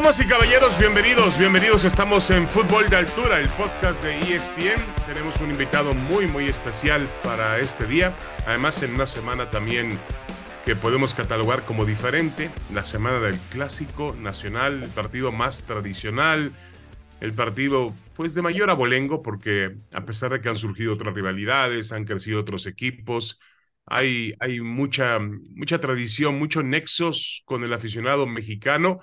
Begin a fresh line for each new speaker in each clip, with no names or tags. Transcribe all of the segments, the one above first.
Damas y caballeros, bienvenidos, bienvenidos. Estamos en Fútbol de Altura, el podcast de ESPN. Tenemos un invitado muy, muy especial para este día. Además, en una semana también que podemos catalogar como diferente, la semana del Clásico Nacional, el partido más tradicional, el partido pues de mayor abolengo, porque a pesar de que han surgido otras rivalidades, han crecido otros equipos, hay, hay mucha, mucha tradición, muchos nexos con el aficionado mexicano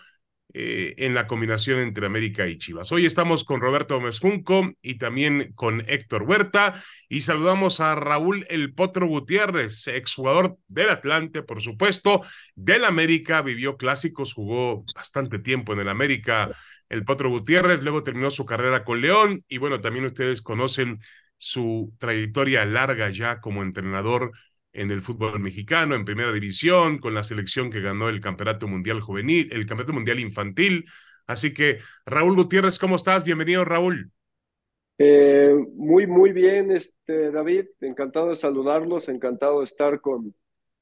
eh, en la combinación entre América y Chivas. Hoy estamos con Roberto Junco y también con Héctor Huerta y saludamos a Raúl El Potro Gutiérrez, exjugador del Atlante, por supuesto, del América, vivió clásicos, jugó bastante tiempo en el América. El Potro Gutiérrez luego terminó su carrera con León y bueno, también ustedes conocen su trayectoria larga ya como entrenador en el fútbol mexicano, en primera división, con la selección que ganó el Campeonato Mundial Juvenil, el Campeonato Mundial Infantil. Así que, Raúl Gutiérrez, ¿cómo estás? Bienvenido, Raúl.
Eh, muy, muy bien, este, David. Encantado de saludarlos, encantado de estar con,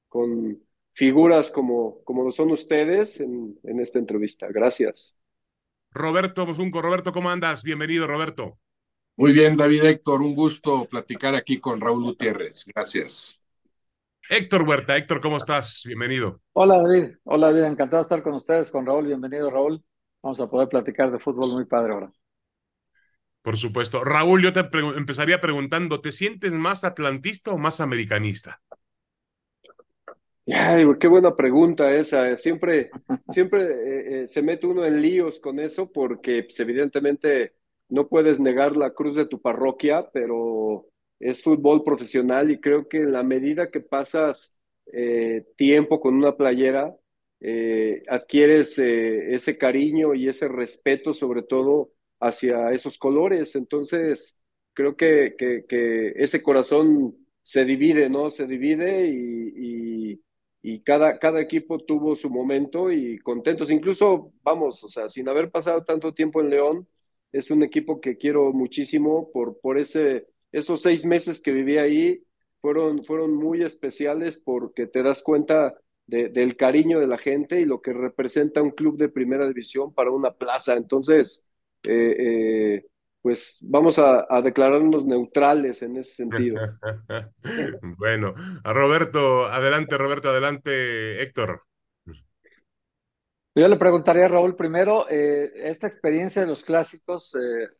con figuras como, como lo son ustedes en, en esta entrevista. Gracias.
Roberto Mosunco, Roberto, ¿cómo andas? Bienvenido, Roberto.
Muy bien, David Héctor, un gusto platicar aquí con Raúl Gutiérrez. Gracias.
Héctor Huerta. Héctor, ¿cómo estás? Bienvenido.
Hola David, hola David, encantado de estar con ustedes, con Raúl. Bienvenido Raúl. Vamos a poder platicar de fútbol muy padre ahora.
Por supuesto. Raúl, yo te empezaría preguntando, ¿te sientes más atlantista o más americanista?
Ya, qué buena pregunta esa. Siempre, siempre eh, eh, se mete uno en líos con eso porque pues, evidentemente no puedes negar la cruz de tu parroquia, pero es fútbol profesional y creo que en la medida que pasas eh, tiempo con una playera, eh, adquieres eh, ese cariño y ese respeto sobre todo hacia esos colores. Entonces, creo que, que, ese corazón se divide, ¿no? Se divide y, y, cada, cada equipo tuvo su momento y contentos. Incluso, vamos, o sea, sin haber pasado tanto tiempo en León, es un equipo que quiero muchísimo por, por ese esos seis meses que viví ahí fueron, fueron muy especiales porque te das cuenta del cariño de la gente y lo que representa un club de primera división para una plaza. Entonces, eh, eh, pues vamos a, declararnos neutrales en ese sentido.
bueno, a Roberto, adelante, Roberto, adelante, Héctor.
Yo le preguntaría a Raúl primero, eh, esta experiencia de los clásicos,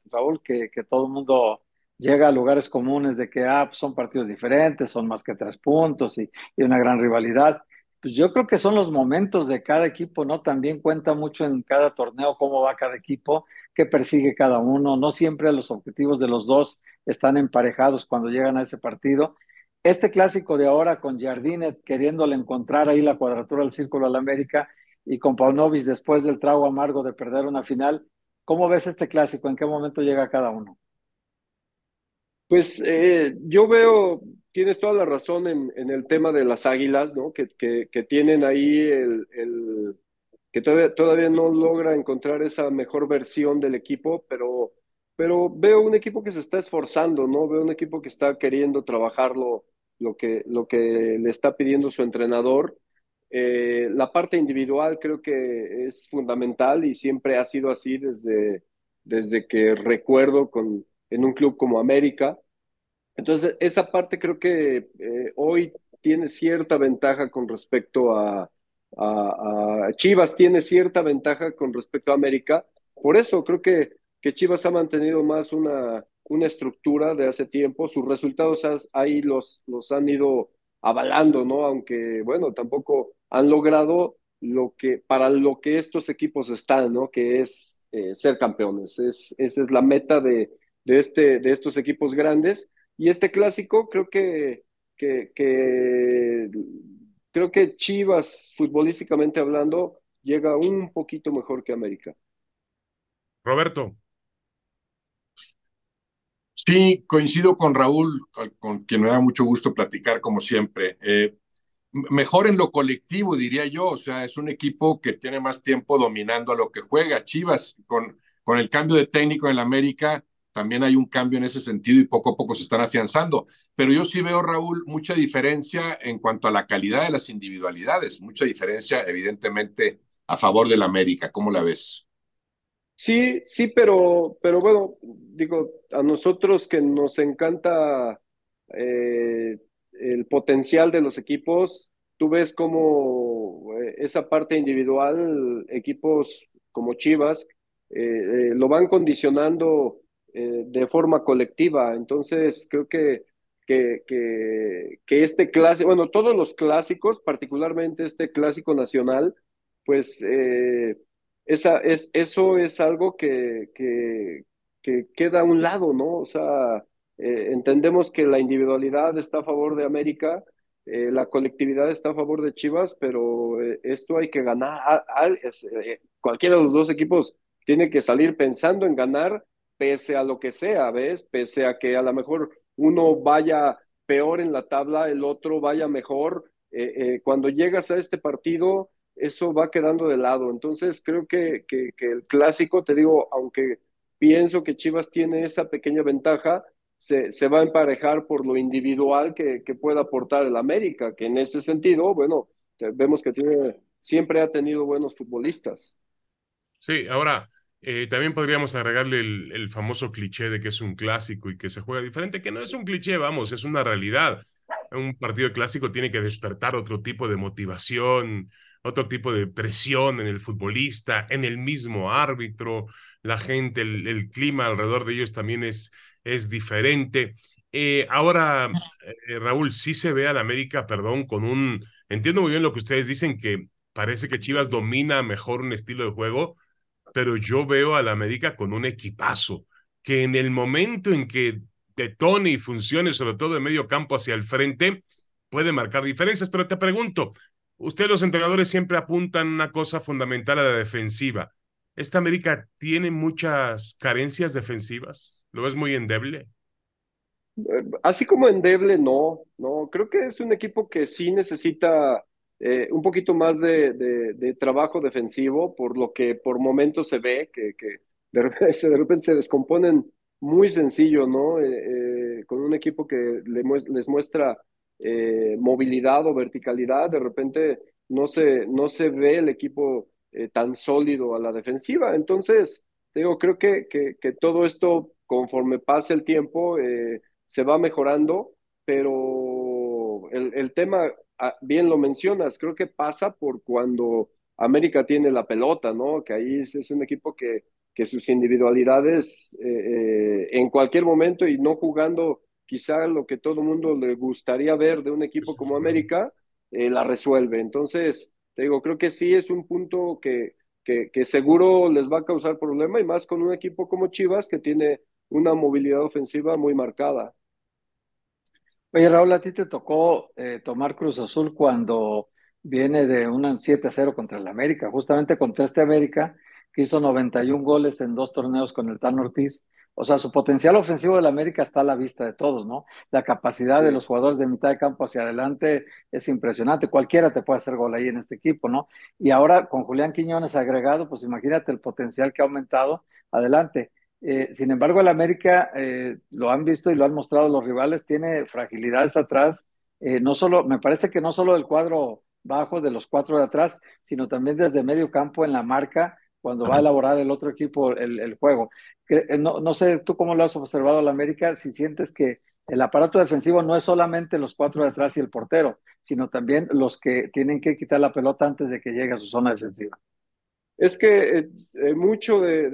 Raúl, que, que todo el mundo llega a lugares comunes de que ah, pues, son partidos diferentes, son más que tres puntos y, una gran rivalidad. Pues yo creo que son los momentos de cada equipo, ¿no? También cuenta mucho en cada torneo cómo va cada equipo, qué persigue cada uno. No siempre los objetivos de los dos están emparejados cuando llegan a ese partido. Este clásico de ahora con Jardine queriéndole encontrar ahí la cuadratura del círculo al América y con Paunovic después del trago amargo de perder una final, ¿cómo ves este clásico? ¿En qué momento llega cada uno?
Pues eh, yo veo, tienes toda la razón en, el tema de las águilas, ¿no? Que, que, tienen ahí el, el que todavía, todavía, no logra encontrar esa mejor versión del equipo, pero, pero veo un equipo que se está esforzando, ¿no? Veo un equipo que está queriendo trabajar lo, lo, que, lo que le está pidiendo su entrenador. Eh, la parte individual creo que es fundamental y siempre ha sido así desde, desde que recuerdo con, en un club como América. Entonces, esa parte creo que eh, hoy tiene cierta ventaja con respecto a, Chivas, tiene cierta ventaja con respecto a América. Por eso creo que, que Chivas ha mantenido más una, una estructura de hace tiempo. Sus resultados ahí los, los han ido avalando, ¿no? Aunque, bueno, tampoco han logrado lo que, para lo que estos equipos están, ¿no? Que es eh, ser campeones. Es, esa es la meta de, de, este, de estos equipos grandes. Y este clásico creo que, que, creo que Chivas, futbolísticamente hablando, llega un poquito mejor que América.
Roberto.
Sí, coincido con Raúl, con quien me da mucho gusto platicar como siempre. Eh, mejor en lo colectivo, diría yo. O sea, es un equipo que tiene más tiempo dominando a lo que juega. Chivas, con, con el cambio de técnico en la América, también hay un cambio en ese sentido y poco a poco se están afianzando. Pero yo sí veo, Raúl, mucha diferencia en cuanto a la calidad de las individualidades, mucha diferencia, evidentemente, a favor del América. ¿Cómo la ves?
Sí, sí, pero, pero bueno, digo, a nosotros que nos encanta eh, el potencial de los equipos, tú ves como eh, esa parte individual, equipos como Chivas, eh, lo van condicionando de forma colectiva. Entonces, creo que, que, que, este clásico, bueno, todos los clásicos, particularmente este clásico nacional, pues esa, es, eso es algo que, que, que, queda a un lado, ¿no? O sea, eh, entendemos que la individualidad está a favor de América, eh, la colectividad está a favor de Chivas, pero eh, esto hay que ganar. cualquiera de los dos equipos tiene que salir pensando en ganar pese a lo que sea, ¿ves? Pese a que a lo mejor uno vaya peor en la tabla, el otro vaya mejor. cuando llegas a este partido, eso va quedando de lado. Entonces creo que, que, el clásico, te digo, aunque pienso que Chivas tiene esa pequeña ventaja, se, se va a emparejar por lo individual que, que pueda aportar el América, que en ese sentido, bueno, vemos que tiene, siempre ha tenido buenos futbolistas.
Sí, ahora eh, también podríamos agregarle el, el, famoso cliché de que es un clásico y que se juega diferente, que no es un cliché, vamos, es una realidad. Un partido clásico tiene que despertar otro tipo de motivación, otro tipo de presión en el futbolista, en el mismo árbitro, la gente, el, clima alrededor de ellos también es, es diferente. Eh, ahora, eh, Raúl, sí se ve al América, perdón, con un, entiendo muy bien lo que ustedes dicen, que parece que Chivas domina mejor un estilo de juego, pero yo veo al América con un equipazo, que en el momento en que detone y funcione, sobre todo de medio campo hacia el frente, puede marcar diferencias. Pero te pregunto, Ustedes los entrenadores siempre apuntan una cosa fundamental a la defensiva. ¿Esta América tiene muchas carencias defensivas? ¿Lo ves muy endeble?
Eh, así como endeble, no, no. Creo que es un equipo que sí necesita eh, un poquito más de, de, trabajo defensivo, por lo que por momentos se ve que, que de, repente, se descomponen muy sencillo, ¿no? Eh, con un equipo que les muestra eh, movilidad o verticalidad, de repente no se, no se ve el equipo eh, tan sólido a la defensiva. Entonces, digo, creo que, que, todo esto, conforme pase el tiempo, eh, se va mejorando, pero el, el tema, bien lo mencionas, creo que pasa por cuando América tiene la pelota, ¿no? Que ahí es, un equipo que, que sus individualidades en cualquier momento y no jugando quizá lo que todo el mundo le gustaría ver de un equipo como América, eh, la resuelve. Entonces, te digo, creo que sí es un punto que, que, que, seguro les va a causar problema y más con un equipo como Chivas que tiene una movilidad ofensiva muy marcada.
Oye, Raúl, a ti te tocó eh, tomar Cruz Azul cuando viene de un 7-0 contra el América, justamente contra este América que hizo 91 goles en dos torneos con el Tan Ortiz o sea, su potencial ofensivo del América está a la vista de todos, ¿no? La capacidad de los jugadores de mitad de campo hacia adelante es impresionante. Cualquiera te puede hacer gol ahí en este equipo, ¿no? Y ahora con Julián Quiñones agregado, pues imagínate el potencial que ha aumentado. Adelante. Eh, sin embargo, el América, eh, lo han visto y lo han mostrado los rivales, tiene fragilidades atrás. Eh, no solo, me parece que no solo del cuadro bajo de los cuatro de atrás, sino también desde medio campo en la marca cuando va a elaborar el otro equipo el, el juego. Eh, no, no sé tú cómo lo has observado la América, si sientes que el aparato defensivo no es solamente los cuatro de atrás y el portero, sino también los que tienen que quitar la pelota antes de que llegue a su zona defensiva.
Es que eh, eh, mucho de,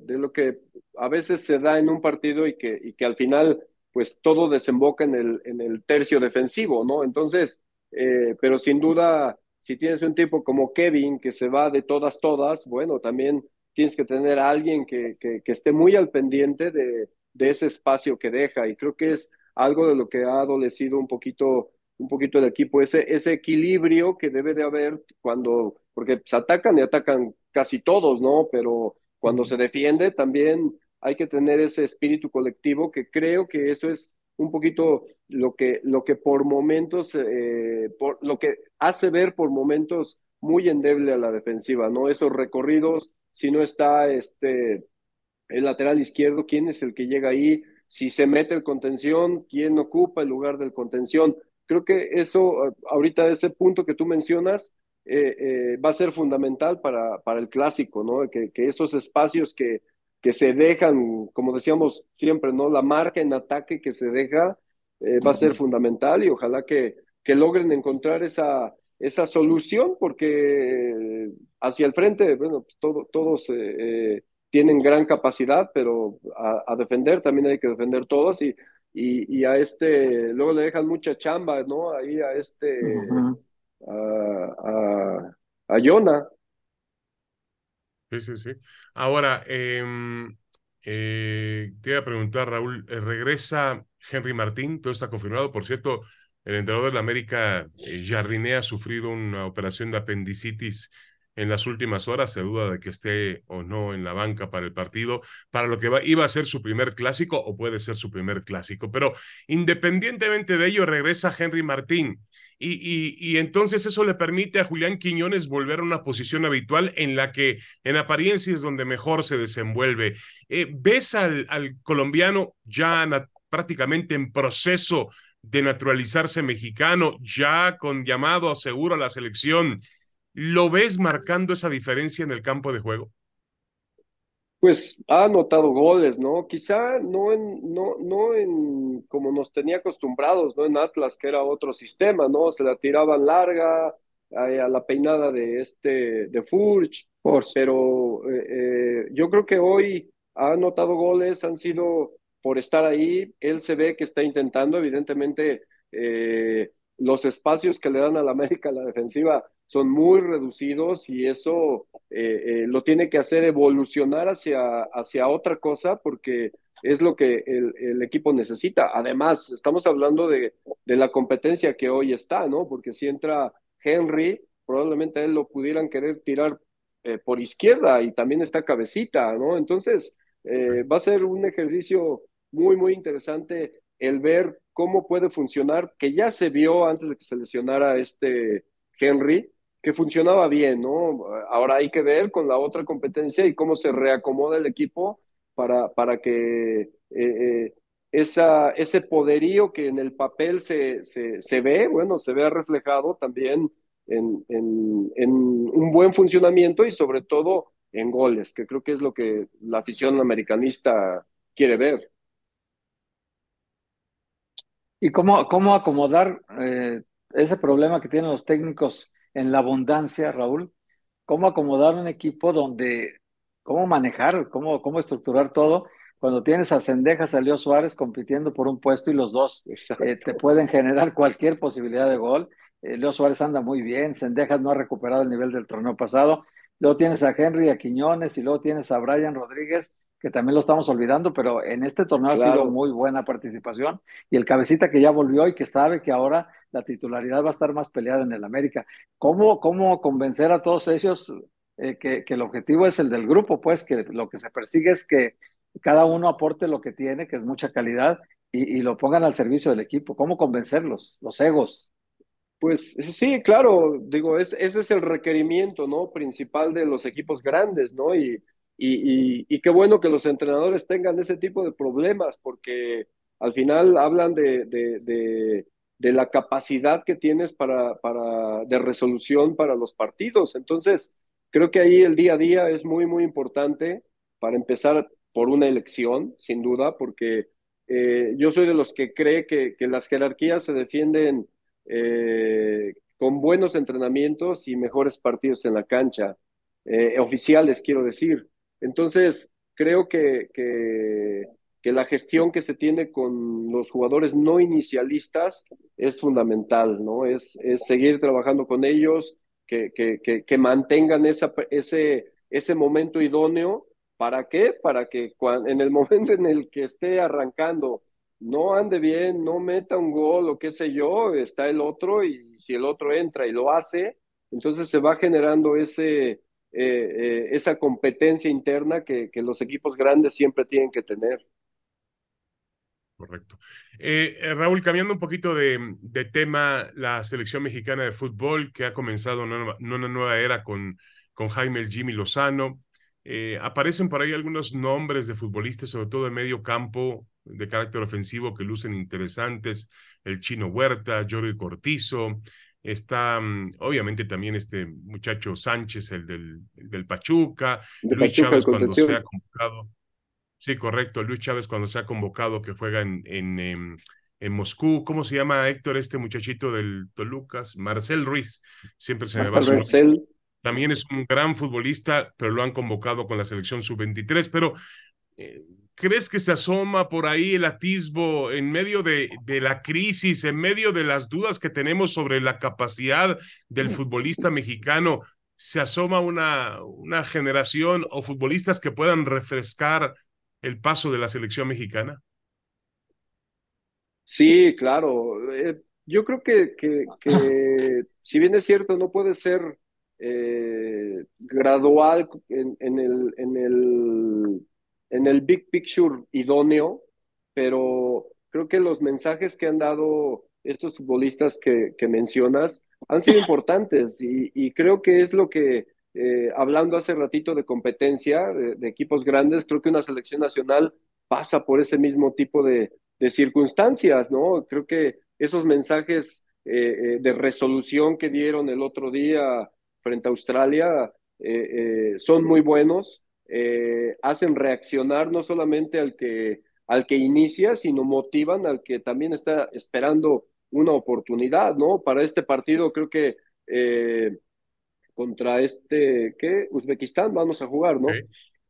de, lo que a veces se da en un partido y que, y que al final pues todo desemboca en el, en el tercio defensivo, ¿no? Entonces, pero sin duda, si tienes un tipo como Kevin que se va de todas, todas, bueno, también tienes que tener a alguien que, que, esté muy al pendiente de, de, ese espacio que deja. Y creo que es algo de lo que ha adolecido un poquito, un poquito el equipo, ese, ese equilibrio que debe de haber cuando, porque se atacan y atacan casi todos, ¿no? Pero cuando se defiende también hay que tener ese espíritu colectivo que creo que eso es un poquito lo que, lo que por momentos, eh, por, lo que hace ver por momentos muy endeble a la defensiva, ¿no? Esos recorridos, si no está este, el lateral izquierdo, ¿quién es el que llega ahí? Si se mete el contención, ¿quién ocupa el lugar del contención? Creo que eso, ahorita ese punto que tú mencionas, eh, eh, va a ser fundamental para, para el clásico, ¿no? Que, que esos espacios que, que se dejan, como decíamos siempre, ¿no? La marca en ataque que se deja eh, va a ser fundamental y ojalá que, que logren encontrar esa, esa solución porque hacia el frente, bueno, pues todo, todos eh, tienen gran capacidad, pero a, defender también hay que defender todos y, y, a este, luego le dejan mucha chamba, ¿no? Ahí a este, a, a, Yona.
Sí, sí, sí. Ahora, em, eh, te iba a preguntar, Raúl, eh, ¿regresa Henry Martín? Todo está confirmado. Por cierto, el entrenador de la América, eh, Jardiné, ha sufrido una operación de apendicitis en las últimas horas. Se duda de que esté o no en la banca para el partido, para lo que iba a ser su primer clásico o puede ser su primer clásico. Pero independientemente de ello, regresa Henry Martín. Y, y, entonces eso le permite a Julián Quiñones volver a una posición habitual en la que en apariencia es donde mejor se desenvuelve. Eh, ¿Ves al, al colombiano ya prácticamente en proceso de naturalizarse mexicano, ya con llamado seguro a la selección? ¿Lo ves marcando esa diferencia en el campo de juego?
Pues ha anotado goles, ¿no? Quizá no en, no, no en como nos tenía acostumbrados, ¿no? En Atlas, que era otro sistema, ¿no? Se la tiraban larga, a, la peinada de este, de Furch, pero eh, eh, yo creo que hoy ha anotado goles, han sido por estar ahí, él se ve que está intentando, evidentemente, eh, los espacios que le dan a la América la defensiva son muy reducidos y eso eh, eh, lo tiene que hacer evolucionar hacia, hacia otra cosa porque es lo que el, equipo necesita. Además, estamos hablando de, de, la competencia que hoy está, ¿no? Porque si entra Henry, probablemente él lo pudieran querer tirar eh, por izquierda y también está cabecita, ¿no? Entonces, va a ser un ejercicio muy, muy interesante el ver cómo puede funcionar, que ya se vio antes de que se lesionara este Henry, que funcionaba bien, ¿no? Ahora hay que ver con la otra competencia y cómo se reacomoda el equipo para, para que eh, eh, esa, ese poderío que en el papel se, se, ve, bueno, se vea reflejado también en, en, en, un buen funcionamiento y sobre todo en goles, que creo que es lo que la afición americanista quiere ver.
¿Y cómo, cómo acomodar eh, ese problema que tienen los técnicos en la abundancia, Raúl, cómo acomodar un equipo donde, cómo manejar, cómo, cómo estructurar todo, cuando tienes a Cendejas, a Leo Suárez compitiendo por un puesto y los dos eh, te pueden generar cualquier posibilidad de gol. Eh, Leo Suárez anda muy bien, Cendejas no ha recuperado el nivel del torneo pasado. Luego tienes a Henry, a Quiñones y luego tienes a Brian Rodríguez, que también lo estamos olvidando, pero en este torneo ha sido muy buena participación. Y el cabecita que ya volvió y que sabe que ahora la titularidad va a estar más peleada en el América. ¿Cómo, cómo convencer a todos ellos eh, que, que, el objetivo es el del grupo? Pues que lo que se persigue es que cada uno aporte lo que tiene, que es mucha calidad, y, y lo pongan al servicio del equipo. ¿Cómo convencerlos? Los egos.
Pues sí, claro, digo, es, ese es el requerimiento, ¿no? Principal de los equipos grandes, ¿no? Y, y, qué bueno que los entrenadores tengan ese tipo de problemas, porque al final hablan de, de la capacidad que tienes para, para, de resolución para los partidos. Entonces, creo que ahí el día a día es muy, muy importante para empezar por una elección, sin duda, porque eh, yo soy de los que cree que, que las jerarquías se defienden eh, con buenos entrenamientos y mejores partidos en la cancha, eh, oficiales, quiero decir. Entonces, creo que, que la gestión que se tiene con los jugadores no inicialistas es fundamental, ¿no? Es, es seguir trabajando con ellos, que, que, mantengan ese, ese momento idóneo. ¿Para qué? Para que en el momento en el que esté arrancando no ande bien, no meta un gol o qué sé yo, está el otro y si el otro entra y lo hace, entonces se va generando ese, esa competencia interna que, los equipos grandes siempre tienen que tener.
Correcto. Eh, eh, Raúl, cambiando un poquito de, tema, la selección mexicana de fútbol que ha comenzado una, una nueva era con, con Jaime el Jimmy Lozano. Eh, aparecen por ahí algunos nombres de futbolistas, sobre todo de medio campo, de carácter ofensivo, que lucen interesantes. El Chino Huerta, Jordi Cortizo. Está, mm, obviamente, también este muchacho Sánchez, el del, del Pachuca. Luis Chávez, cuando se ha convocado Sí, correcto. Luis Chávez cuando se ha convocado que juega en, en, em, en, Moscú. ¿Cómo se llama Héctor, este muchachito del Tolucas? Marcel Ruiz. Siempre se me va su También es un gran futbolista, pero lo han convocado con la selección sub-23. Pero, eh, ¿crees que se asoma por ahí el atisbo en medio de, de la crisis, en medio de las dudas que tenemos sobre la capacidad del futbolista mexicano? ¿Se asoma una, una generación o futbolistas que puedan refrescar el paso de la selección mexicana?
Sí, claro. Eh, yo creo que, que, si bien es cierto, no puede ser eh, gradual en, en, el, en, el, en el big picture idóneo, pero creo que los mensajes que han dado estos futbolistas que, mencionas han sido importantes y, y, creo que es lo que eh, hablando hace ratito de competencia, de, equipos grandes, creo que una selección nacional pasa por ese mismo tipo de, circunstancias, ¿no? Creo que esos mensajes eh, eh, de resolución que dieron el otro día frente a Australia son muy buenos, hacen reaccionar no solamente al que, al que inicia, sino motivan al que también está esperando una oportunidad, ¿no? Para este partido creo que contra este, ¿qué? Uzbekistán vamos a jugar, ¿no?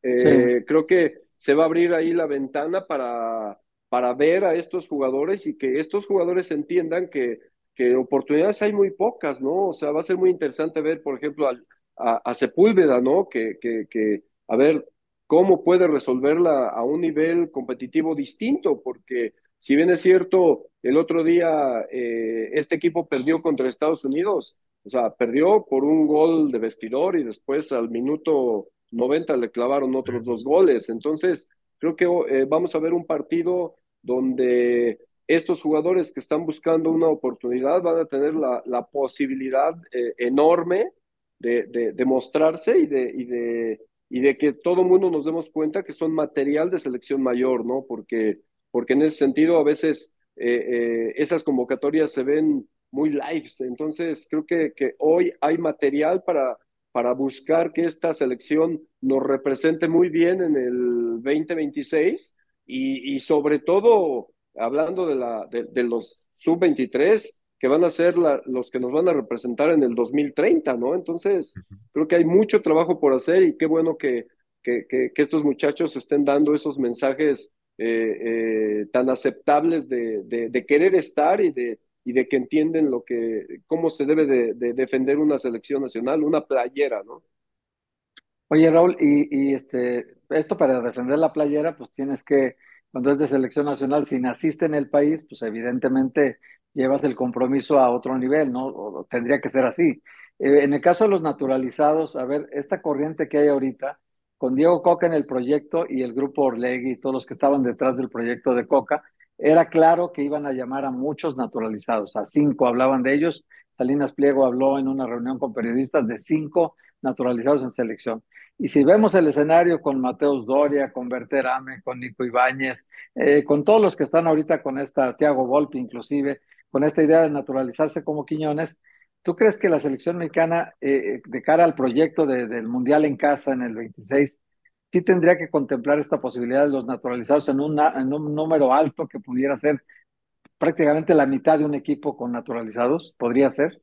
Eh, creo que se va a abrir ahí la ventana para, para ver a estos jugadores y que estos jugadores entiendan que, que oportunidades hay muy pocas, ¿no? O sea, va a ser muy interesante ver, por ejemplo, a, Sepúlveda, ¿no? Que, que, que, a ver cómo puede resolverla a un nivel competitivo distinto, porque si bien es cierto, el otro día eh, este equipo perdió contra Estados Unidos, o sea, perdió por un gol de vestidor y después al minuto 90 le clavaron otros dos goles. Entonces, creo que eh, vamos a ver un partido donde estos jugadores que están buscando una oportunidad van a tener la, posibilidad eh, enorme de, de, mostrarse y, de, y de que todo el mundo nos demos cuenta que son material de selección mayor, ¿no? Porque, porque en ese sentido a veces eh, esas convocatorias se ven muy likes. Entonces, creo que, que hoy hay material para, para buscar que esta selección nos represente muy bien en el 2026 y, y sobre todo, hablando de, la, de, los sub-23, que van a ser los que nos van a representar en el 2030, ¿no? Entonces, creo que hay mucho trabajo por hacer y qué bueno que, que, que, estos muchachos estén dando esos mensajes eh, eh, tan aceptables de, de, de, querer estar y de, y de que entienden lo que, cómo se debe de, defender una selección nacional, una playera, ¿no?
Oye, Raúl, y, este, esto para defender la playera, pues tienes que, cuando es de selección nacional, si naciste en el país, pues evidentemente llevas el compromiso a otro nivel, ¿no? O, tendría que ser así. Eh, en el caso de los naturalizados, a ver, esta corriente que hay ahorita, con Diego Coca en el proyecto y el grupo Orlegui y todos los que estaban detrás del proyecto de Coca, era claro que iban a llamar a muchos naturalizados, a cinco hablaban de ellos. Salinas Pliego habló en una reunión con periodistas de cinco naturalizados en selección. Y si vemos el escenario con Mateus Doria, con Berter Ame, con Nico Ibáñez, eh, con todos los que están ahorita con esta, Tiago Volpi inclusive, con esta idea de naturalizarse como Quiñones, ¿tú crees que la selección mexicana, eh, de cara al proyecto del Mundial en casa en el 26, sí tendría que contemplar esta posibilidad de los naturalizados en, un número alto que pudiera ser prácticamente la mitad de un equipo con naturalizados, ¿podría ser?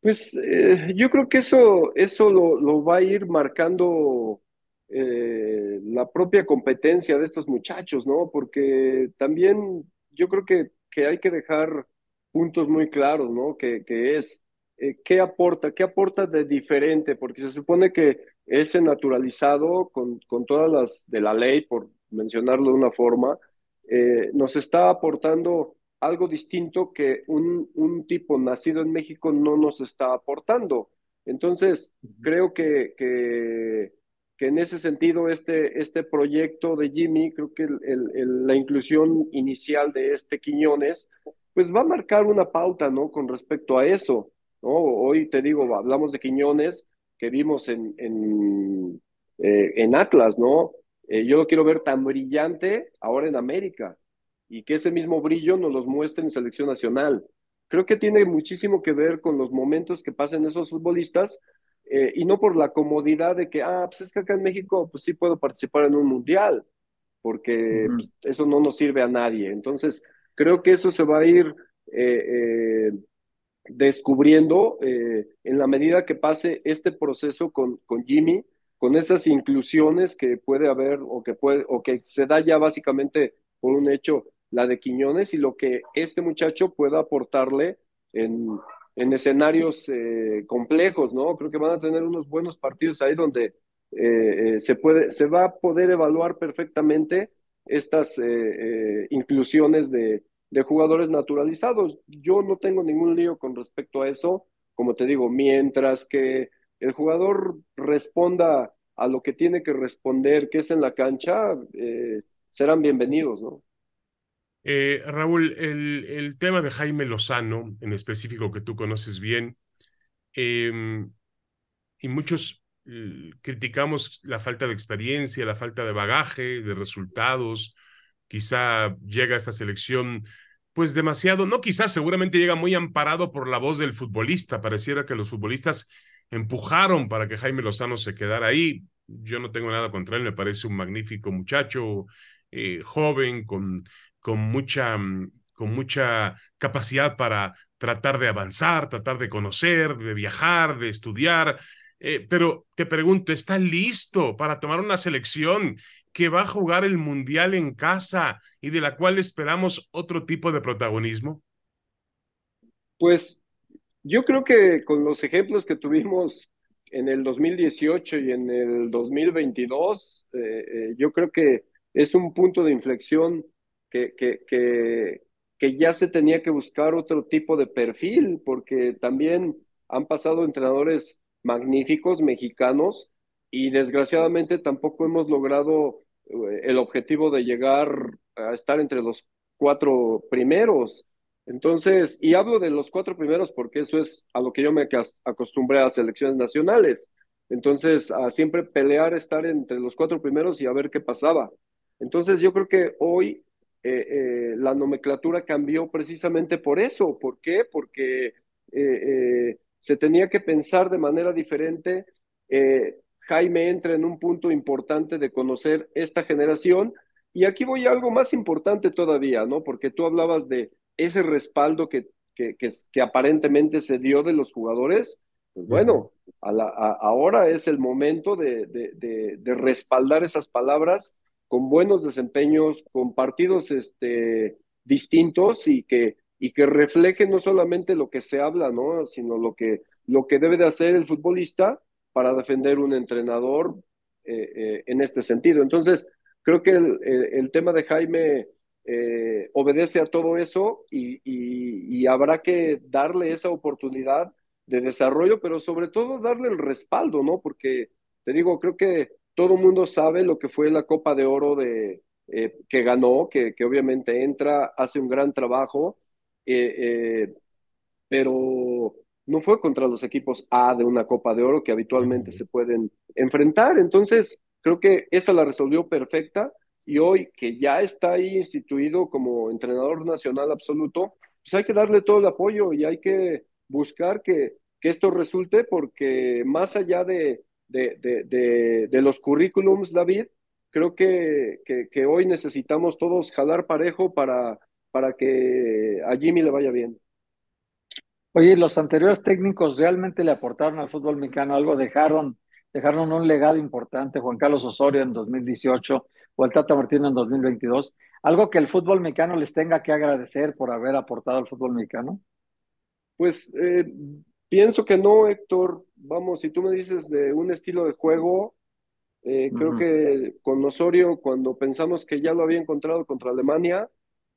Pues eh, yo creo que eso, eso lo, va a ir marcando eh, la propia competencia de estos muchachos, ¿no? Porque también yo creo que, que hay que dejar puntos muy claros, ¿no? Que, que es eh, qué aporta, qué aporta de diferente, porque se supone que ese naturalizado con, con todas las de la ley, por mencionarlo de una forma, eh, nos está aportando algo distinto que un, un, tipo nacido en México no nos está aportando. Entonces, creo que, que, que, en ese sentido este, este proyecto de Jimmy, creo que el, la inclusión inicial de este Quiñones, pues va a marcar una pauta, ¿no? Con respecto a eso, ¿no? Hoy te digo, hablamos de Quiñones que vimos en, en, eh, en Atlas, ¿no? Eh, yo lo quiero ver tan brillante ahora en América y que ese mismo brillo nos los muestre en selección nacional. Creo que tiene muchísimo que ver con los momentos que pasan esos futbolistas eh, y no por la comodidad de que, ah, pues es que acá en México, pues sí puedo participar en un mundial, porque pues, eso no nos sirve a nadie. Entonces, creo que eso se va a ir eh, eh, descubriendo en la medida que pase este proceso con, con Jimmy, con esas inclusiones que puede haber o que, puede, o que se da ya básicamente por un hecho la de Quiñones y lo que este muchacho pueda aportarle en, en escenarios eh, complejos, ¿no? Creo que van a tener unos buenos partidos ahí donde eh, eh, se, puede, se va a poder evaluar perfectamente estas inclusiones de, de jugadores naturalizados. Yo no tengo ningún lío con respecto a eso, como te digo, mientras que el jugador responda a lo que tiene que responder, que es en la cancha, serán bienvenidos, ¿no?
Eh, Raúl, el, tema de Jaime Lozano, en específico que tú conoces bien, em, y muchos criticamos la falta de experiencia, la falta de bagaje, de resultados, quizá llega a esta selección pues demasiado, no quizás, seguramente llega muy amparado por la voz del futbolista, pareciera que los futbolistas empujaron para que Jaime Lozano se quedara ahí, yo no tengo nada contra él, me parece un magnífico muchacho, eh, joven, con con mucha, mm, con mucha capacidad para tratar de avanzar, tratar de conocer, de viajar, de estudiar. Eh, pero te pregunto, ¿está listo para tomar una selección que va a jugar el Mundial en casa y de la cual esperamos otro tipo de protagonismo?
Pues yo creo que con los ejemplos que tuvimos en el 2018 y en el 2022, eh, eh, yo creo que es un punto de inflexión que, que, que, ya se tenía que buscar otro tipo de perfil, porque también han pasado entrenadores magníficos mexicanos y desgraciadamente tampoco hemos logrado eh, el objetivo de llegar a estar entre los cuatro primeros. Entonces, y hablo de los cuatro primeros porque eso es a lo que yo me acostumbré a selecciones nacionales. Entonces, a siempre pelear, estar entre los cuatro primeros y a ver qué pasaba. Entonces, yo creo que hoy eh, eh, la nomenclatura cambió precisamente por eso. ¿Por qué? Porque eh, se tenía que pensar de manera diferente. Jaime entra en un punto importante de conocer esta generación. Y aquí voy a algo más importante todavía, ¿no? Porque tú hablabas de ese respaldo que, que, que, aparentemente se dio de los jugadores. Pues bueno, ahora es el momento de, de, de respaldar esas palabras con buenos desempeños, con partidos este, distintos y que, y que reflejen no solamente lo que se habla, ¿no? sino lo que, lo que debe de hacer el futbolista para defender un entrenador eh, eh, en este sentido. Entonces, creo que el, el, tema de Jaime eh, obedece a todo eso y, y, y, habrá que darle esa oportunidad de desarrollo, pero sobre todo darle el respaldo, ¿no? Porque te digo, creo que todo el mundo sabe lo que fue la Copa de Oro de, eh, que ganó, que, que, obviamente entra, hace un gran trabajo, eh, eh, pero no fue contra los equipos A de una Copa de Oro que habitualmente se pueden enfrentar. Entonces, creo que esa la resolvió perfecta y hoy que ya está ahí instituido como entrenador nacional absoluto, pues hay que darle todo el apoyo y hay que buscar que, que esto resulte porque más allá de, de, de, los currículums, David, creo que, que, hoy necesitamos todos jalar parejo para, para que a Jimmy le vaya bien.
Oye, ¿los anteriores técnicos realmente le aportaron al fútbol mexicano algo? ¿Dejaron, dejaron un legado importante? Juan Carlos Osorio en 2018 o el Tata Martino en 2022. ¿Algo que el fútbol mexicano les tenga que agradecer por haber aportado al fútbol mexicano?
Pues eh, Pienso que no, Héctor. Vamos, si tú me dices de un estilo de juego, eh, creo que con Osorio, cuando pensamos que ya lo había encontrado contra Alemania,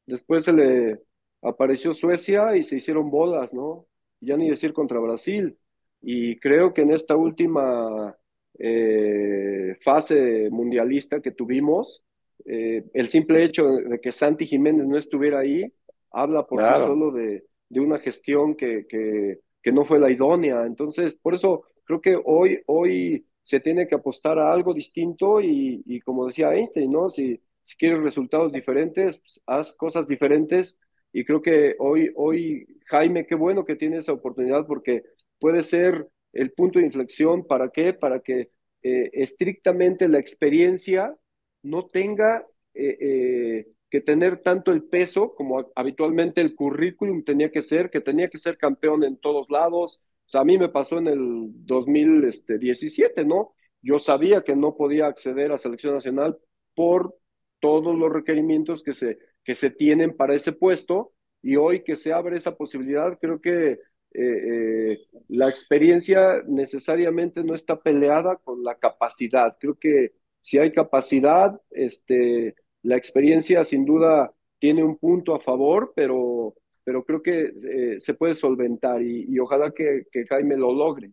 después se le apareció Suecia y se hicieron bolas, ¿no? Ya ni decir contra Brasil. y creo que en esta última eh, fase mundialista que tuvimos, eh, el simple hecho de que Santi Jiménez no estuviera ahí habla por sí solo de, de una gestión que, que, que, no fue la idónea. Entonces, por eso creo que hoy, hoy se tiene que apostar a algo distinto y, como decía Einstein, ¿no? Si, si quieres resultados diferentes, pues, haz cosas diferentes. Y creo que hoy, hoy, Jaime, qué bueno que tiene esa oportunidad porque puede ser el punto de inflexión. ¿Para qué? Para que eh, estrictamente la experiencia no tenga eh, eh, que tener tanto el peso como habitualmente el currículum tenía que ser, que tenía que ser campeón en todos lados. O sea, a mí me pasó en el 2017, ¿no? Yo sabía que no podía acceder a selección nacional por todos los requerimientos que se, que se tienen para ese puesto y hoy que se abre esa posibilidad, creo que eh, la experiencia necesariamente no está peleada con la capacidad. Creo que si hay capacidad, este, la experiencia sin duda tiene un punto a favor, pero, pero creo que eh, se puede solventar y, ojalá que, que, Jaime lo logre.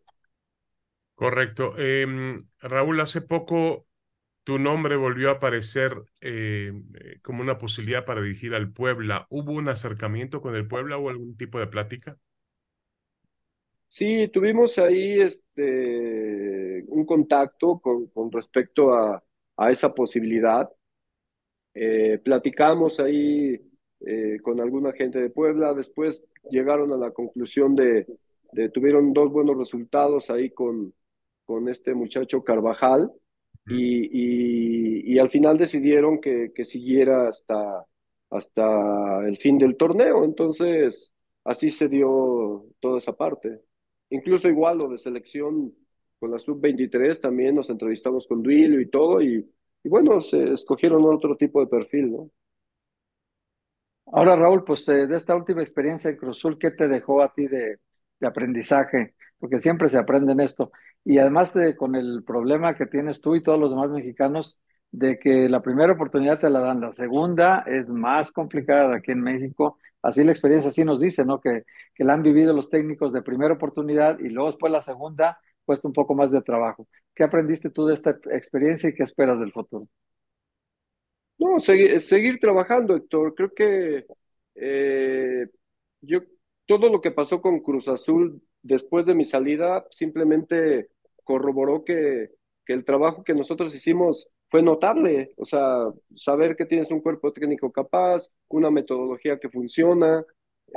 Correcto. Em, Raúl, hace poco tu nombre volvió a aparecer em, eh, como una posibilidad para dirigir al Puebla. ¿Hubo un acercamiento con el Puebla o algún tipo de plática?
Sí, tuvimos ahí este, un contacto con, con respecto a, a, esa posibilidad. Eh, platicamos ahí eh, con alguna gente de Puebla, después llegaron a la conclusión de, de tuvieron dos buenos resultados ahí con, con este muchacho Carvajal y, y, y al final decidieron que, que siguiera hasta, hasta el fin del torneo. Entonces, así se dio toda esa parte. Incluso igual lo de selección con la sub-23 también nos entrevistamos con Duilio y todo, y, y, bueno, se escogieron otro tipo de perfil, ¿no?
Ahora, Raúl, pues eh, de esta última experiencia en Cruzul, ¿qué te dejó a ti de, de aprendizaje? Porque siempre se aprende en esto. Y además eh, con el problema que tienes tú y todos los demás mexicanos, de que la primera oportunidad te la dan, la segunda es más complicada aquí en México así la experiencia así nos dice, ¿no? Que, que la han vivido los técnicos de primera oportunidad y luego después la segunda cuesta un poco más de trabajo. ¿Qué aprendiste tú de esta experiencia y qué esperas del futuro?
No, seguir, seguir trabajando, Héctor. Creo que eh, yo todo lo que pasó con Cruz Azul después de mi salida simplemente corroboró que, que el trabajo que nosotros hicimos fue notable, o sea, saber que tienes un cuerpo técnico capaz, una metodología que funciona.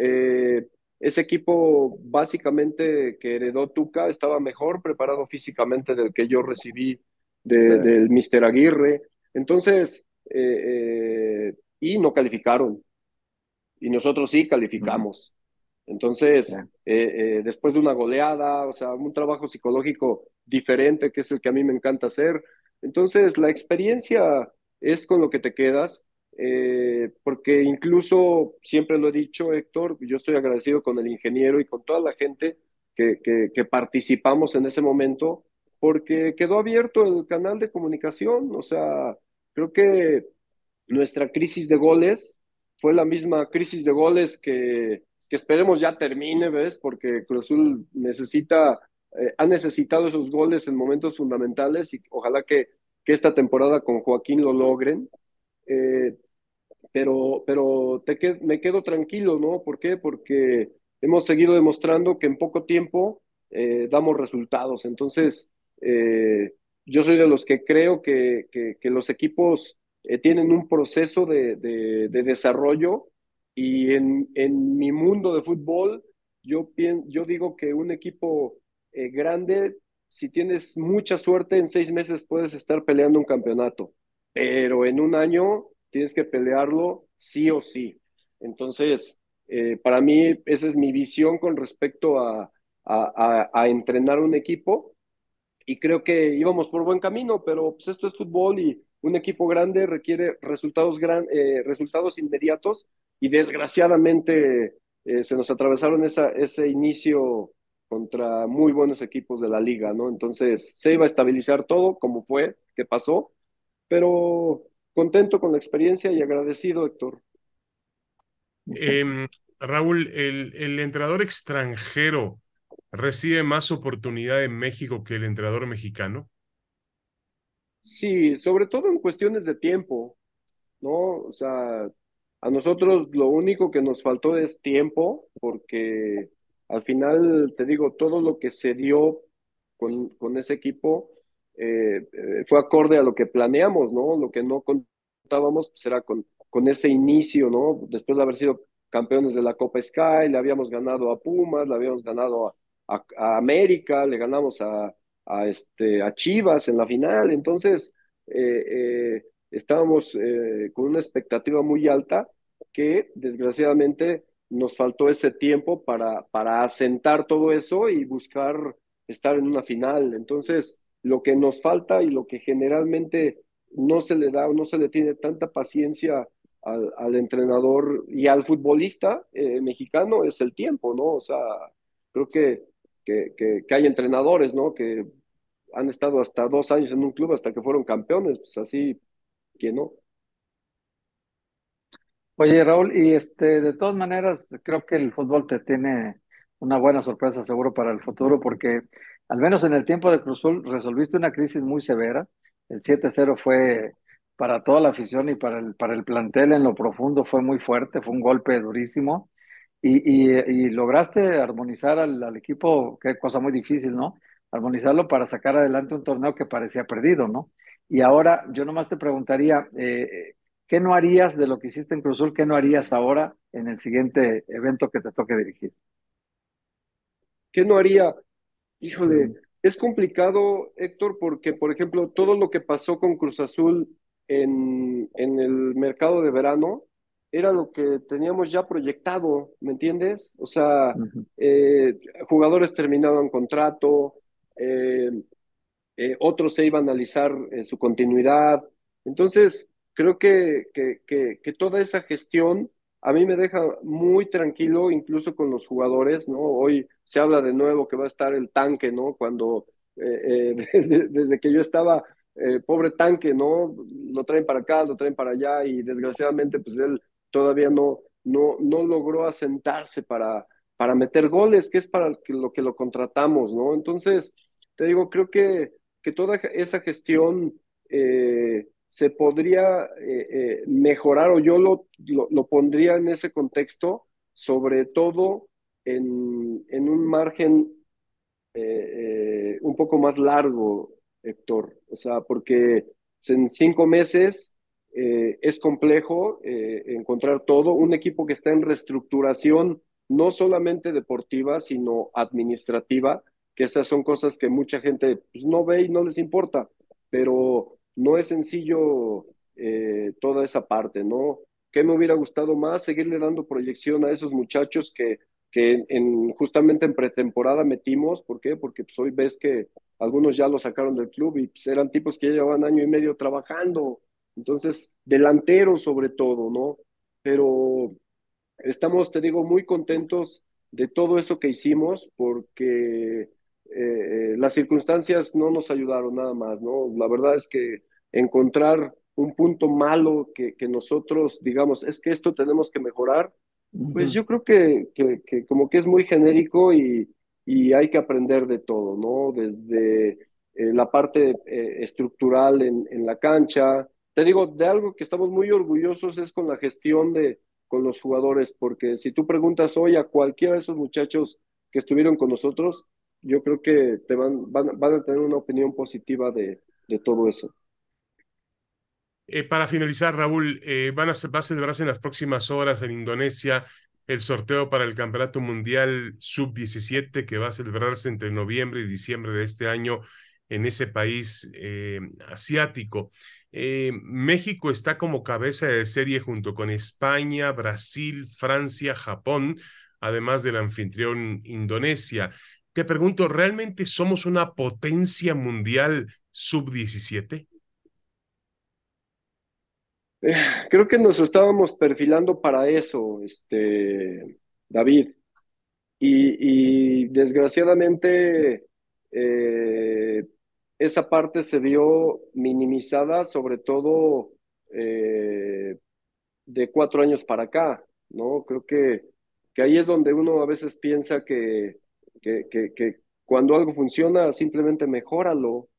Eh, ese equipo básicamente que heredó Tuca estaba mejor preparado físicamente del que yo recibí de, del Mister Aguirre. Entonces, eh, eh, y no calificaron. Y nosotros sí calificamos. Entonces, después de una goleada, o sea, un trabajo psicológico diferente, que es el que a mí me encanta hacer, entonces, la experiencia es con lo que te quedas, eh, porque incluso, siempre lo he dicho, Héctor, yo estoy agradecido con el ingeniero y con toda la gente que, que, participamos en ese momento, porque quedó abierto el canal de comunicación, o sea, creo que nuestra crisis de goles fue la misma crisis de goles que, que esperemos ya termine, ¿ves? Porque Cruz Azul necesita eh, ha necesitado esos goles en momentos fundamentales y ojalá que, que esta temporada con Joaquín lo logren. Eh, pero pero te me quedo tranquilo, ¿no? ¿Por qué? Porque hemos seguido demostrando que en poco tiempo eh, damos resultados. Entonces, yo soy de los que creo que, que, los equipos tienen un proceso de, de, de desarrollo y en, en, mi mundo de fútbol, yo, yo digo que un equipo eh, grande, si tienes mucha suerte, en seis meses puedes estar peleando un campeonato, pero en un año tienes que pelearlo sí o sí. Entonces, eh, para mí, esa es mi visión con respecto a, a, entrenar un equipo y creo que íbamos por buen camino, pero pues esto es fútbol y un equipo grande requiere resultados, gran, eh, resultados inmediatos y desgraciadamente se nos atravesaron esa, ese inicio contra muy buenos equipos de la liga, ¿no? Entonces se iba a estabilizar todo, como fue, que pasó, pero contento con la experiencia y agradecido, Héctor.
Em, Raúl, el, el, entrenador extranjero recibe más oportunidad en México que el entrenador mexicano?
Sí, sobre todo en cuestiones de tiempo, ¿no? O sea, a nosotros lo único que nos faltó es tiempo, porque al final, te digo, todo lo que se dio con, con ese equipo eh, eh, fue acorde a lo que planeamos, ¿no? Lo que no contábamos pues era con, ese inicio, ¿no? Después de haber sido campeones de la Copa Sky, le habíamos ganado a Pumas, le habíamos ganado a, América, le ganamos a, a, este, a Chivas en la final, entonces eh, estábamos con una expectativa muy alta que desgraciadamente nos faltó ese tiempo para, para asentar todo eso y buscar estar en una final. Entonces, lo que nos falta y lo que generalmente no se le da o no se le tiene tanta paciencia al, entrenador y al futbolista eh, mexicano es el tiempo, ¿no? O sea, creo que, que, hay entrenadores, ¿no? Que han estado hasta dos años en un club hasta que fueron campeones, pues así que no.
Oye, Raúl, y este, de todas maneras, creo que el fútbol te tiene una buena sorpresa seguro para el futuro, porque al menos en el tiempo de Cruzul resolviste una crisis muy severa. El 7-0 fue para toda la afición y para el, para el plantel en lo profundo fue muy fuerte, fue un golpe durísimo. Y, y, lograste armonizar al, al, equipo, qué cosa muy difícil, ¿no? Armonizarlo para sacar adelante un torneo que parecía perdido, ¿no? Y ahora yo nomás te preguntaría, eh, ¿Qué no harías de lo que hiciste en Cruzul? ¿Qué no harías ahora en el siguiente evento que te toque dirigir?
¿Qué no haría? Híjole, es complicado, Héctor, porque, por ejemplo, todo lo que pasó con Cruz Azul en, en el mercado de verano era lo que teníamos ya proyectado, ¿me entiendes? O sea, uh -huh. eh, jugadores terminaban contrato, eh, eh, otros se iban a analizar eh, su continuidad. Entonces, creo que, que, que, que, toda esa gestión a mí me deja muy tranquilo, incluso con los jugadores, ¿no? Hoy se habla de nuevo que va a estar el tanque, ¿no? Cuando eh, eh, desde, que yo estaba, eh, pobre tanque, ¿no? Lo traen para acá, lo traen para allá y desgraciadamente pues él todavía no, no, no logró asentarse para, para meter goles, que es para lo que lo contratamos, ¿no? Entonces, te digo, creo que, que toda esa gestión... Eh, se podría eh, eh, mejorar o yo lo, lo, lo, pondría en ese contexto, sobre todo en, en un margen eh, un poco más largo, Héctor. O sea, porque en cinco meses es complejo encontrar todo. Un equipo que está en reestructuración, no solamente deportiva, sino administrativa, que esas son cosas que mucha gente pues, no ve y no les importa, pero no es sencillo eh, toda esa parte, ¿no? ¿Qué me hubiera gustado más? Seguirle dando proyección a esos muchachos que, que en, justamente en pretemporada metimos. ¿Por qué? Porque pues, hoy ves que algunos ya lo sacaron del club y pues, eran tipos que llevaban año y medio trabajando. Entonces, delanteros sobre todo, ¿no? Pero estamos, te digo, muy contentos de todo eso que hicimos porque eh, las circunstancias no nos ayudaron nada más, ¿no? La verdad es que encontrar un punto malo que, que nosotros digamos, es que esto tenemos que mejorar, pues yo creo que, que, que, como que es muy genérico y, y hay que aprender de todo, ¿no? Desde eh, la parte eh, estructural en, en la cancha. Te digo, de algo que estamos muy orgullosos es con la gestión de con los jugadores, porque si tú preguntas hoy a cualquiera de esos muchachos que estuvieron con nosotros, yo creo que te van, van, van a tener una opinión positiva de, de todo eso.
Eh, para finalizar, Raúl, eh, van a, va a celebrarse en las próximas horas en Indonesia el sorteo para el Campeonato Mundial Sub-17 que va a celebrarse entre noviembre y diciembre de este año en ese país eh, asiático. México está como cabeza de serie junto con España, Brasil, Francia, Japón, además del anfitrión Indonesia. Te pregunto, ¿realmente somos una potencia mundial sub-17?
Eh, creo que nos estábamos perfilando para eso, este, David. Y, desgraciadamente eh, esa parte se vio minimizada, sobre todo eh, de cuatro años para acá, ¿no? Creo que, que ahí es donde uno a veces piensa que, que, que, que cuando algo funciona, simplemente mejóralo.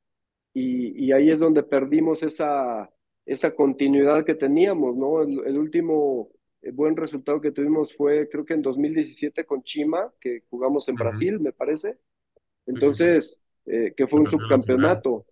Y, y, ahí es donde perdimos esa, esa continuidad que teníamos, ¿no? El, último eh, buen resultado que tuvimos fue, creo que en 2017 con Chima, que jugamos en Brasil, me parece. Entonces, eh, que fue un subcampeonato.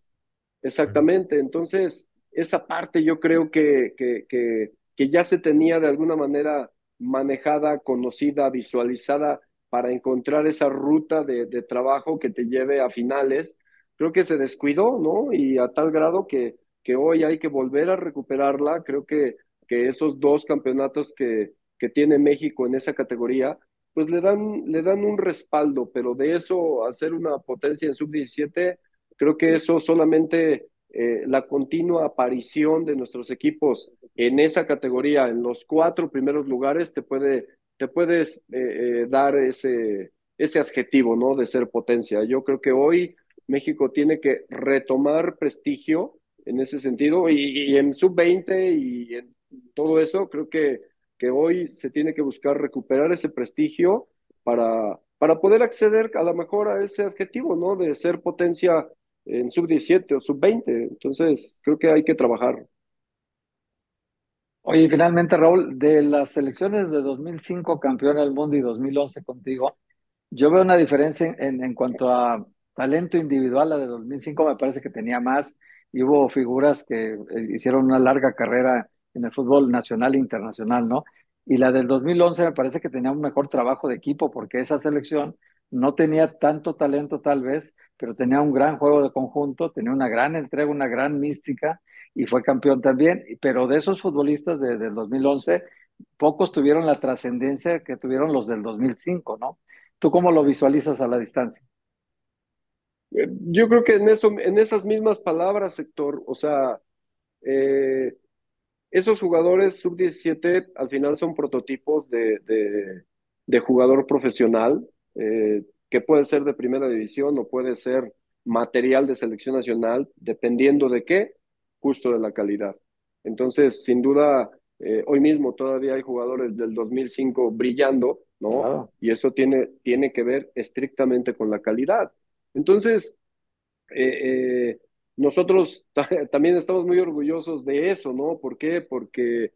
Exactamente. Entonces, esa parte yo creo que, que, que, que ya se tenía de alguna manera manejada, conocida, visualizada para encontrar esa ruta de, trabajo que te lleve a finales, creo que se descuidó, ¿no? Y a tal grado que, que hoy hay que volver a recuperarla. Creo que, que esos dos campeonatos que, que tiene México en esa categoría, pues le dan, le dan un respaldo, pero de eso hacer una potencia en sub-17, creo que eso solamente eh, la continua aparición de nuestros equipos en esa categoría, en los cuatro primeros lugares, te puede, te puedes eh, eh, dar ese, ese adjetivo, ¿no? De ser potencia. Yo creo que hoy México tiene que retomar prestigio en ese sentido y, en sub-20 y en todo eso, creo que, que hoy se tiene que buscar recuperar ese prestigio para, para poder acceder a lo mejor a ese adjetivo, ¿no? De ser potencia en sub-17 o sub-20. Entonces, creo que hay que trabajar.
Oye, finalmente, Raúl, de las selecciones de 2005 campeón del mundo y 2011 contigo, yo veo una diferencia en, cuanto a talento individual. La de 2005 me parece que tenía más y hubo figuras que eh, hicieron una larga carrera en el fútbol nacional e internacional, ¿no? Y la del 2011 me parece que tenía un mejor trabajo de equipo porque esa selección no tenía tanto talento tal vez, pero tenía un gran juego de conjunto, tenía una gran entrega, una gran mística y fue campeón también. Pero de esos futbolistas de, del 2011, pocos tuvieron la trascendencia que tuvieron los del 2005, ¿no? ¿Tú cómo lo visualizas a la distancia?
Eh, yo creo que en, eso, en esas mismas palabras, Héctor, o sea, eh, esos jugadores sub-17 al final son prototipos de, de, de jugador profesional, eh, que puede ser de primera división o puede ser material de selección nacional, dependiendo de qué, justo de la calidad. Entonces, sin duda, eh, hoy mismo todavía hay jugadores del 2005 brillando, ¿no? Y eso tiene, tiene que ver estrictamente con la calidad. Entonces, eh, nosotros también estamos muy orgullosos de eso, ¿no? ¿Por qué? Porque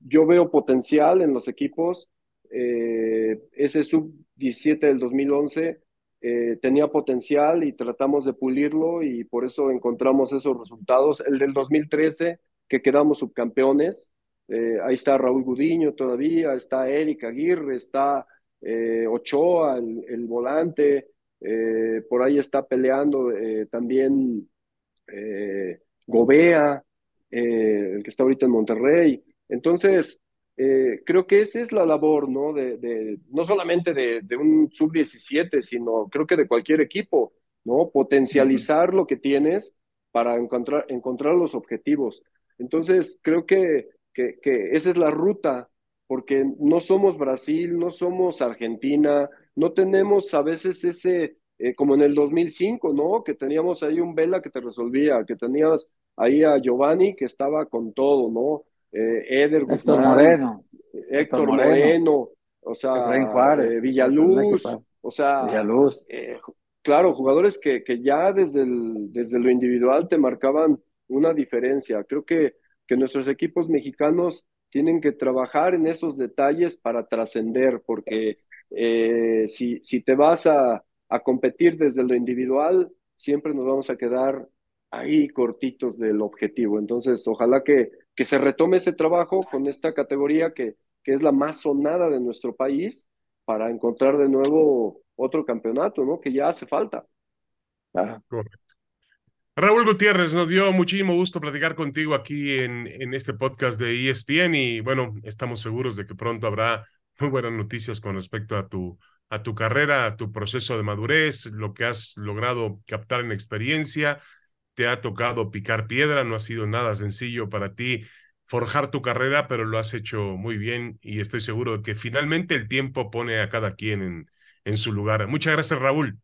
yo veo potencial en los equipos eh, ese sub-17 del 2011 eh, tenía potencial y tratamos de pulirlo y por eso encontramos esos resultados. El del 2013, que quedamos subcampeones, eh, ahí está Raúl Gudiño todavía, está Eric Aguirre, está Ochoa, el, el volante, por ahí está peleando también Gobea, el que está ahorita en Monterrey. Entonces, eh, creo que esa es la labor, ¿no? De, de no solamente de, de un sub-17, sino creo que de cualquier equipo, ¿no? Potencializar lo que tienes para encontrar, encontrar los objetivos. Entonces, creo que, que, que, esa es la ruta, porque no somos Brasil, no somos Argentina, no tenemos a veces ese, eh, como en el 2005, ¿no? Que teníamos ahí un Vela que te resolvía, que tenías ahí a Giovanni que estaba con todo, ¿no? Eh, Eder
Héctor Moreno,
Héctor Moreno, o sea, eh, Villaluz, o sea,
Villaluz.
Eh, claro, jugadores que, que ya desde, el, desde lo individual te marcaban una diferencia. Creo que, que nuestros equipos mexicanos tienen que trabajar en esos detalles para trascender, porque eh, si, si te vas a, a competir desde lo individual, siempre nos vamos a quedar ahí cortitos del objetivo. Entonces, ojalá que, que se retome ese trabajo con esta categoría que, que es la más sonada de nuestro país para encontrar de nuevo otro campeonato, ¿no? Que ya hace falta.
Correcto. Raúl Gutiérrez, nos dio muchísimo gusto platicar contigo aquí en, en este podcast de ESPN y bueno, estamos seguros de que pronto habrá muy buenas noticias con respecto a tu, a tu carrera, a tu proceso de madurez, lo que has logrado captar en experiencia te ha tocado picar piedra, no ha sido nada sencillo para ti forjar tu carrera, pero lo has hecho muy bien y estoy seguro de que finalmente el tiempo pone a cada quien en, en su lugar. Muchas gracias, Raúl.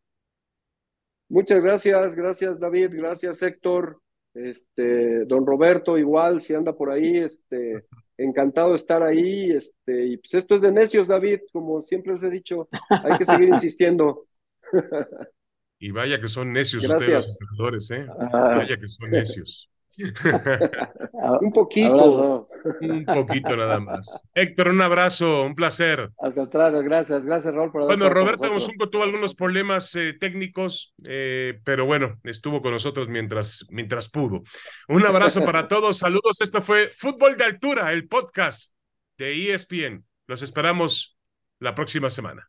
Muchas gracias, gracias David, gracias Héctor. Este, don Roberto igual, si anda por ahí, este, encantado de estar ahí, este, y pues esto es de necios, David, como siempre les he dicho, hay que seguir insistiendo.
Y vaya que son necios ustedes los ¿eh? Ah. Vaya que son necios.
un poquito.
Un poquito nada más. Héctor, un abrazo, un placer.
Al contrario, gracias, gracias Raúl por
Bueno, Roberto Mosunco tuvo algunos problemas eh, técnicos, eh, pero bueno, estuvo con nosotros mientras, mientras pudo. Un abrazo para todos, saludos. Esto fue Fútbol de Altura, el podcast de ESPN. Los esperamos la próxima semana.